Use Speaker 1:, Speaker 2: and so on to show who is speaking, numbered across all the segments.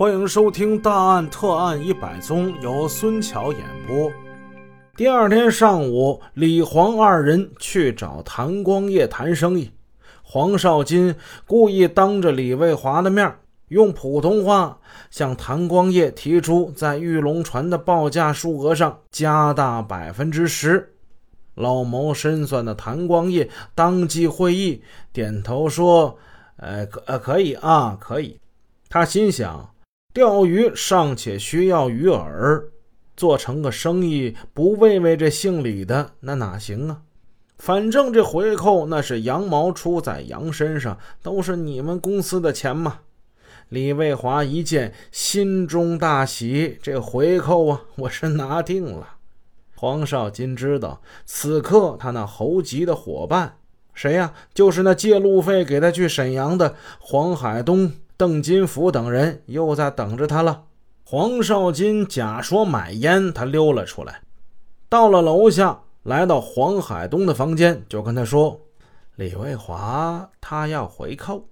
Speaker 1: 欢迎收听《大案特案一百宗》，由孙桥演播。第二天上午，李黄二人去找谭光业谈生意。黄少金故意当着李卫华的面，用普通话向谭光业提出在玉龙船的报价数额上加大百分之十。老谋深算的谭光业当即会意，点头说：“呃，可呃可以啊，可以。”他心想。钓鱼尚且需要鱼饵，做成个生意不喂喂这姓李的那哪行啊？反正这回扣那是羊毛出在羊身上，都是你们公司的钱嘛。李卫华一见，心中大喜，这回扣啊，我是拿定了。黄少金知道，此刻他那猴急的伙伴谁呀？就是那借路费给他去沈阳的黄海东。邓金福等人又在等着他了。黄少金假说买烟，他溜了出来，到了楼下，来到黄海东的房间，就跟他说：“李卫华他要回扣。”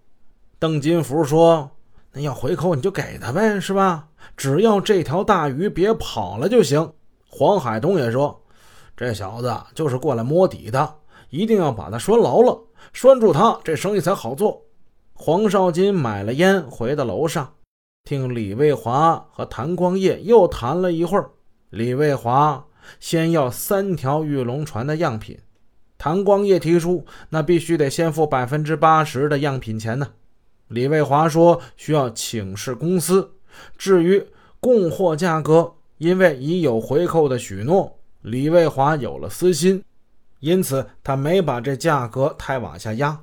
Speaker 1: 邓金福说：“那要回扣你就给他呗，是吧？只要这条大鱼别跑了就行。”黄海东也说：“这小子就是过来摸底的，一定要把他拴牢了，拴住他，这生意才好做。”黄少金买了烟，回到楼上，听李卫华和谭光业又谈了一会儿。李卫华先要三条玉龙船的样品，谭光业提出那必须得先付百分之八十的样品钱呢。李卫华说需要请示公司。至于供货价格，因为已有回扣的许诺，李卫华有了私心，因此他没把这价格太往下压。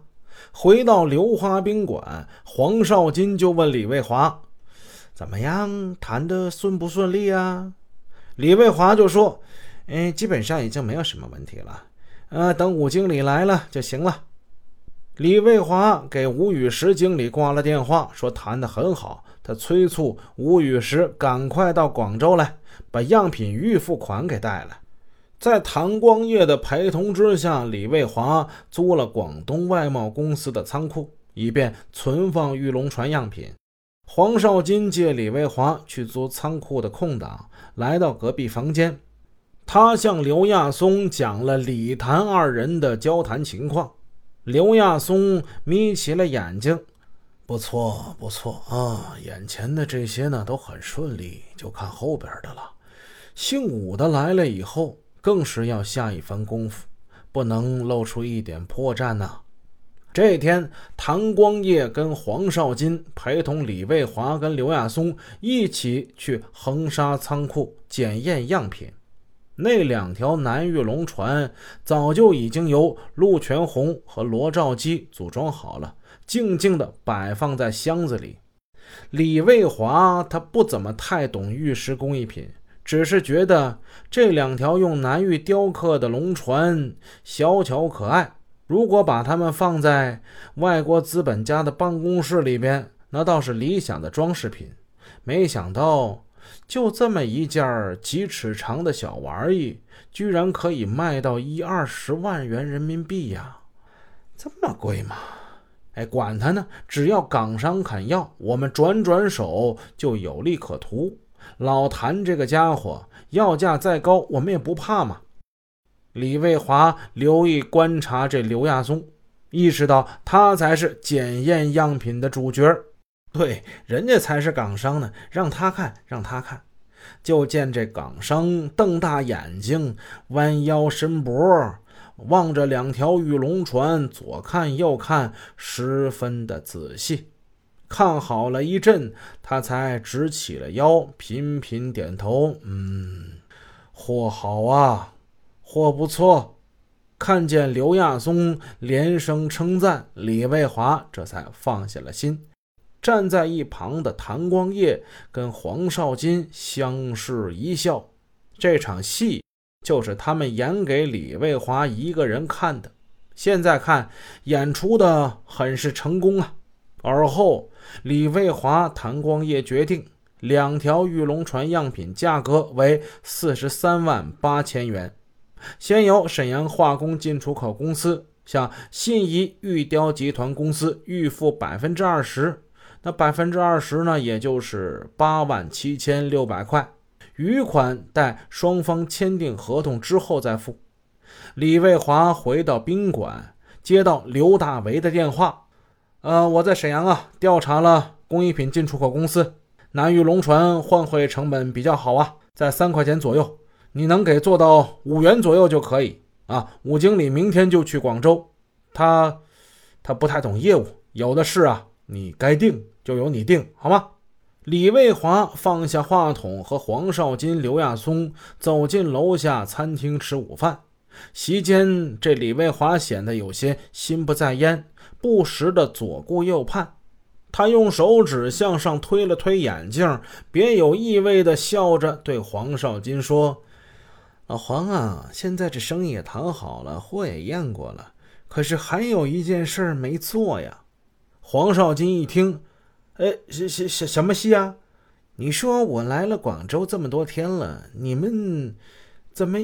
Speaker 1: 回到流花宾馆，黄少金就问李卫华：“怎么样，谈的顺不顺利啊？”李卫华就说：“嗯，基本上已经没有什么问题了。呃，等吴经理来了就行了。”李卫华给吴雨石经理挂了电话，说谈得很好。他催促吴雨石赶快到广州来，把样品预付款给带来。在谭光业的陪同之下，李卫华租了广东外贸公司的仓库，以便存放玉龙船样品。黄少金借李卫华去租仓库的空档，来到隔壁房间，他向刘亚松讲了李谭二人的交谈情况。刘亚松眯起了眼睛：“不错，不错啊，眼前的这些呢都很顺利，就看后边的了。姓武的来了以后。”更是要下一番功夫，不能露出一点破绽呐。这天，谭光业跟黄少金陪同李卫华跟刘亚松一起去横沙仓库检验样品。那两条南玉龙船早就已经由陆全红和罗兆基组装好了，静静地摆放在箱子里。李卫华他不怎么太懂玉石工艺品。只是觉得这两条用南玉雕刻的龙船小巧可爱，如果把它们放在外国资本家的办公室里边，那倒是理想的装饰品。没想到，就这么一件几尺长的小玩意，居然可以卖到一二十万元人民币呀！这么贵吗？哎，管他呢，只要港商肯要，我们转转手就有利可图。老谭这个家伙要价再高，我们也不怕嘛。李卫华留意观察这刘亚松，意识到他才是检验样品的主角。对，人家才是港商呢，让他看，让他看。就见这港商瞪大眼睛，弯腰伸脖，望着两条玉龙船，左看右看，十分的仔细。看好了一阵，他才直起了腰，频频点头。嗯，货好啊，货不错。看见刘亚松连声称赞，李卫华这才放下了心。站在一旁的谭光业跟黄少金相视一笑。这场戏就是他们演给李卫华一个人看的。现在看，演出的很是成功啊。而后，李卫华、谭光业决定，两条玉龙船样品价格为四十三万八千元，先由沈阳化工进出口公司向信宜玉雕集团公司预付百分之二十，那百分之二十呢，也就是八万七千六百块，余款待双方签订合同之后再付。李卫华回到宾馆，接到刘大为的电话：“呃，我在沈阳啊，调查了工艺品进出口公司，南域龙船换汇成本比较好啊，在三块钱左右，你能给做到五元左右就可以啊。吴经理明天就去广州，他他不太懂业务，有的事啊，你该定。”就由你定好吗？李卫华放下话筒，和黄少金、刘亚松走进楼下餐厅吃午饭。席间，这李卫华显得有些心不在焉，不时的左顾右盼。他用手指向上推了推眼镜，别有意味的笑着对黄少金说：“老黄啊，现在这生意也谈好了，货也验过了，可是还有一件事没做呀。”黄少金一听。哎，什什什什么戏啊？你说我来了广州这么多天了，你们怎么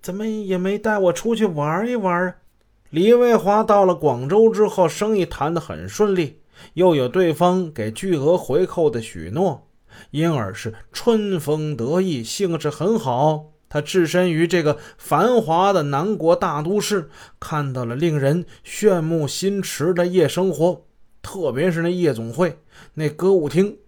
Speaker 1: 怎么也没带我出去玩一玩啊？李卫华到了广州之后，生意谈得很顺利，又有对方给巨额回扣的许诺，因而是春风得意，兴致很好。他置身于这个繁华的南国大都市，看到了令人炫目心驰的夜生活。特别是那夜总会、那歌舞厅、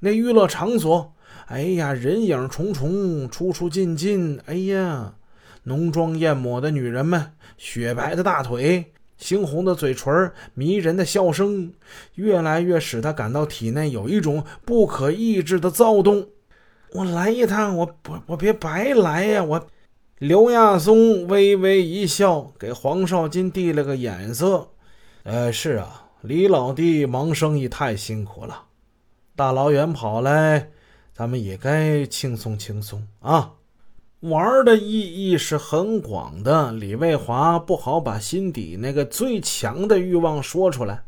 Speaker 1: 那娱乐场所，哎呀，人影重重，出出进进，哎呀，浓妆艳抹的女人们，雪白的大腿，猩红的嘴唇，迷人的笑声，越来越使他感到体内有一种不可抑制的躁动。我来一趟，我不，我别白来呀！我，刘亚松微微一笑，给黄少金递了个眼色。呃，是啊。李老弟忙生意太辛苦了，大老远跑来，咱们也该轻松轻松啊！玩的意义是很广的。李卫华不好把心底那个最强的欲望说出来。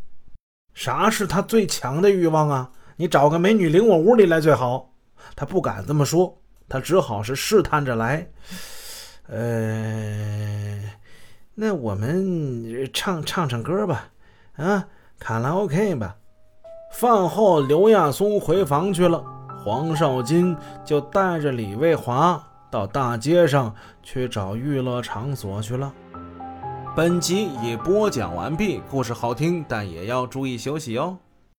Speaker 1: 啥是他最强的欲望啊？你找个美女领我屋里来最好。他不敢这么说，他只好是试探着来。呃，那我们唱唱唱歌吧，啊？卡拉 OK 吧。饭后，刘亚松回房去了，黄少金就带着李卫华到大街上去找娱乐场所去了。本集已播讲完毕，故事好听，但也要注意休息哦。